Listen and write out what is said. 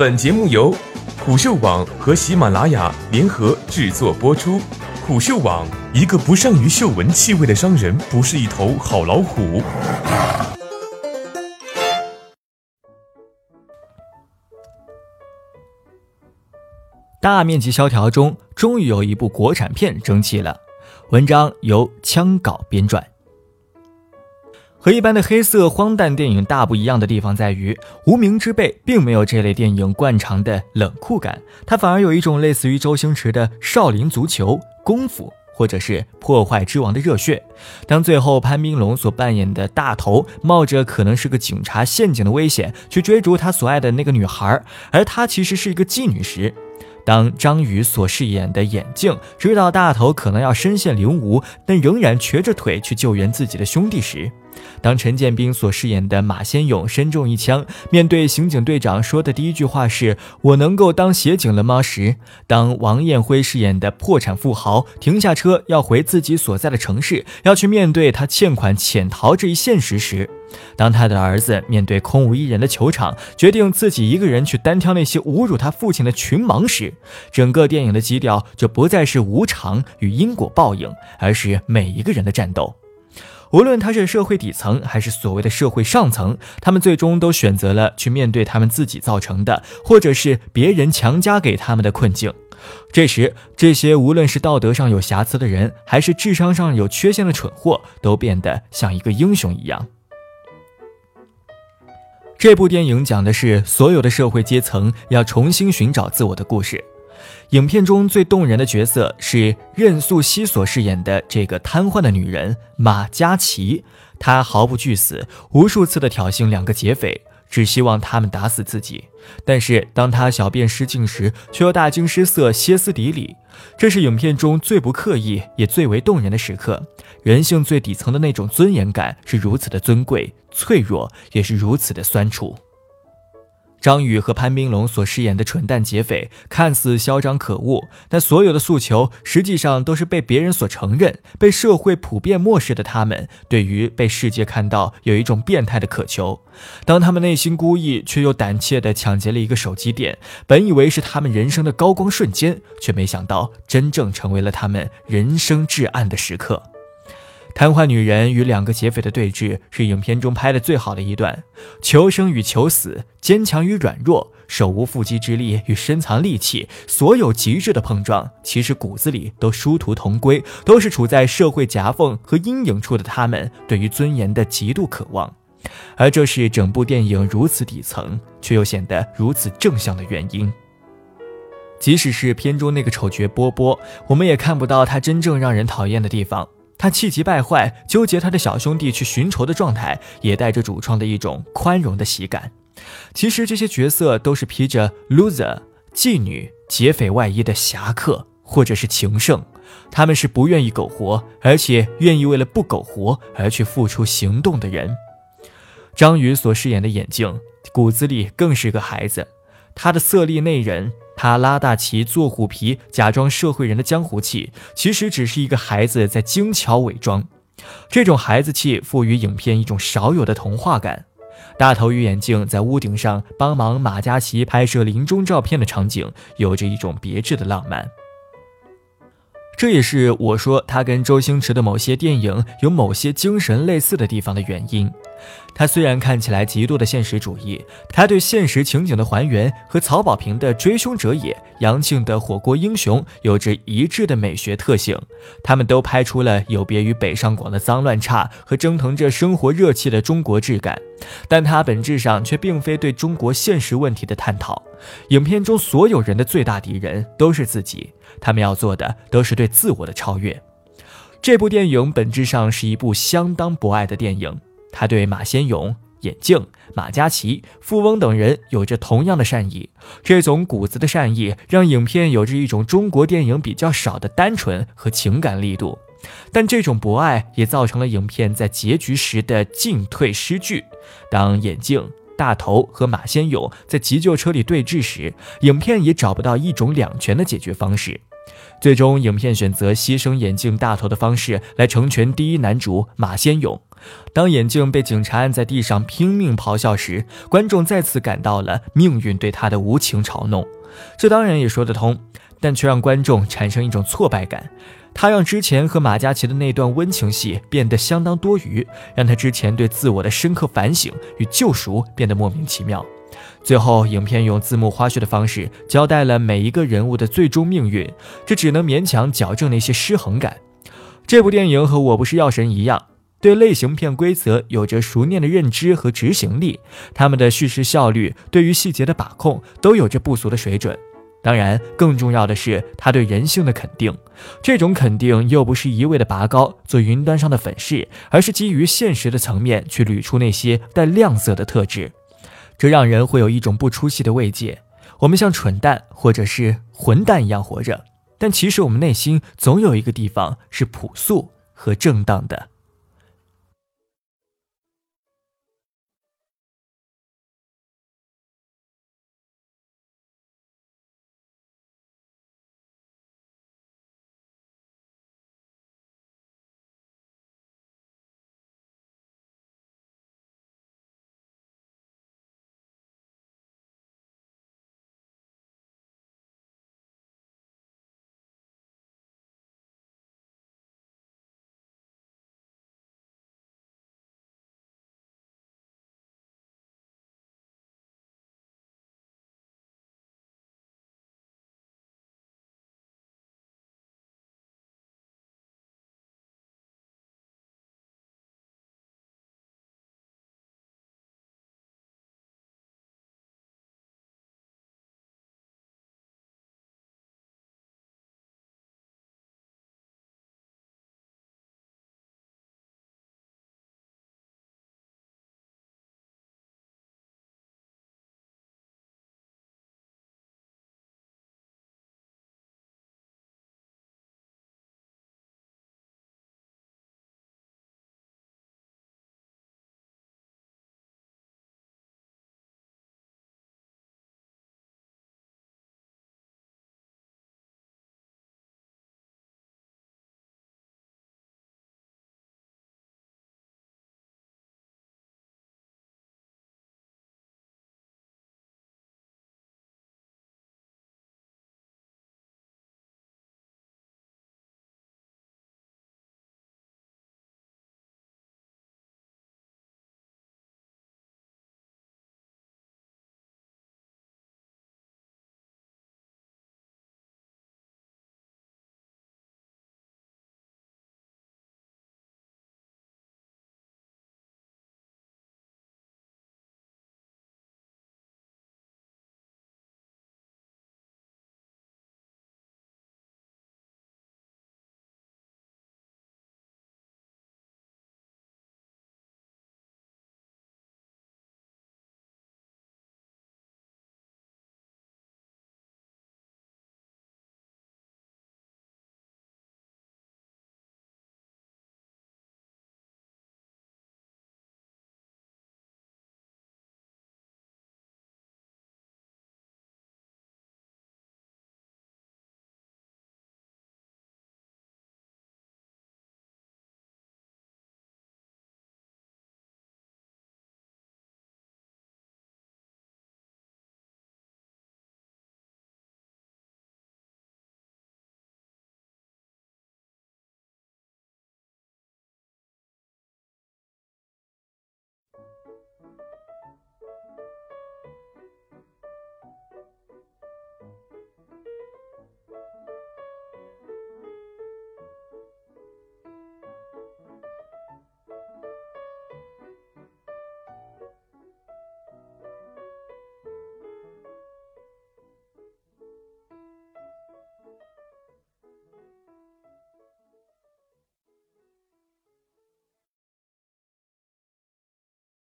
本节目由虎嗅网和喜马拉雅联合制作播出。虎嗅网：一个不善于嗅闻气味的商人，不是一头好老虎。大面积萧条中，终于有一部国产片争气了。文章由枪稿编撰。和一般的黑色荒诞电影大不一样的地方在于，《无名之辈》并没有这类电影惯常的冷酷感，它反而有一种类似于周星驰的少林足球、功夫，或者是破坏之王的热血。当最后潘斌龙所扮演的大头冒着可能是个警察陷阱的危险去追逐他所爱的那个女孩，而她其实是一个妓女时，当张宇所饰演的眼镜知道大头可能要身陷囹圄，但仍然瘸着腿去救援自己的兄弟时，当陈建斌所饰演的马先勇身中一枪，面对刑警队长说的第一句话是“我能够当协警了吗？”时，当王艳辉饰演的破产富豪停下车要回自己所在的城市，要去面对他欠款潜逃这一现实时，当他的儿子面对空无一人的球场，决定自己一个人去单挑那些侮辱他父亲的群盲时，整个电影的基调就不再是无常与因果报应，而是每一个人的战斗。无论他是社会底层还是所谓的社会上层，他们最终都选择了去面对他们自己造成的，或者是别人强加给他们的困境。这时，这些无论是道德上有瑕疵的人，还是智商上有缺陷的蠢货，都变得像一个英雄一样。这部电影讲的是所有的社会阶层要重新寻找自我的故事。影片中最动人的角色是任素汐所饰演的这个瘫痪的女人马嘉祺，她毫不惧死，无数次的挑衅两个劫匪，只希望他们打死自己。但是当她小便失禁时，却又大惊失色，歇斯底里。这是影片中最不刻意也最为动人的时刻。人性最底层的那种尊严感是如此的尊贵，脆弱也是如此的酸楚。张宇和潘斌龙所饰演的蠢蛋劫匪，看似嚣张可恶，但所有的诉求实际上都是被别人所承认、被社会普遍漠视的。他们对于被世界看到有一种变态的渴求。当他们内心孤意却又胆怯地抢劫了一个手机店，本以为是他们人生的高光瞬间，却没想到真正成为了他们人生至暗的时刻。瘫痪女人与两个劫匪的对峙是影片中拍的最好的一段，求生与求死，坚强与软弱，手无缚鸡之力与深藏戾气，所有极致的碰撞，其实骨子里都殊途同归，都是处在社会夹缝和阴影处的他们对于尊严的极度渴望，而这是整部电影如此底层却又显得如此正向的原因。即使是片中那个丑角波波，我们也看不到他真正让人讨厌的地方。他气急败坏，纠结他的小兄弟去寻仇的状态，也带着主创的一种宽容的喜感。其实这些角色都是披着 loser、妓女、劫匪外衣的侠客，或者是情圣。他们是不愿意苟活，而且愿意为了不苟活而去付出行动的人。张宇所饰演的眼镜，骨子里更是个孩子。他的色厉内荏。他拉大旗做虎皮，假装社会人的江湖气，其实只是一个孩子在精巧伪装。这种孩子气赋予影片一种少有的童话感。大头与眼镜在屋顶上帮忙马嘉祺拍摄临终照片的场景，有着一种别致的浪漫。这也是我说他跟周星驰的某些电影有某些精神类似的地方的原因。他虽然看起来极度的现实主义，他对现实情景的还原和曹保平的《追凶者也》、杨庆的《火锅英雄》有着一致的美学特性，他们都拍出了有别于北上广的脏乱差和蒸腾着生活热气的中国质感，但它本质上却并非对中国现实问题的探讨。影片中所有人的最大敌人都是自己，他们要做的都是对自我的超越。这部电影本质上是一部相当博爱的电影。他对马先勇、眼镜、马嘉祺、富翁等人有着同样的善意，这种骨子的善意让影片有着一种中国电影比较少的单纯和情感力度。但这种博爱也造成了影片在结局时的进退失据。当眼镜、大头和马先勇在急救车里对峙时，影片也找不到一种两全的解决方式。最终，影片选择牺牲眼镜大头的方式来成全第一男主马先勇。当眼镜被警察按在地上拼命咆哮时，观众再次感到了命运对他的无情嘲弄。这当然也说得通，但却让观众产生一种挫败感。他让之前和马嘉祺的那段温情戏变得相当多余，让他之前对自我的深刻反省与救赎变得莫名其妙。最后，影片用字幕花絮的方式交代了每一个人物的最终命运，这只能勉强矫正那些失衡感。这部电影和我不是药神一样，对类型片规则有着熟练的认知和执行力，他们的叙事效率、对于细节的把控都有着不俗的水准。当然，更重要的是他对人性的肯定。这种肯定又不是一味的拔高做云端上的粉饰，而是基于现实的层面去捋出那些带亮色的特质。这让人会有一种不出戏的慰藉。我们像蠢蛋或者是混蛋一样活着，但其实我们内心总有一个地方是朴素和正当的。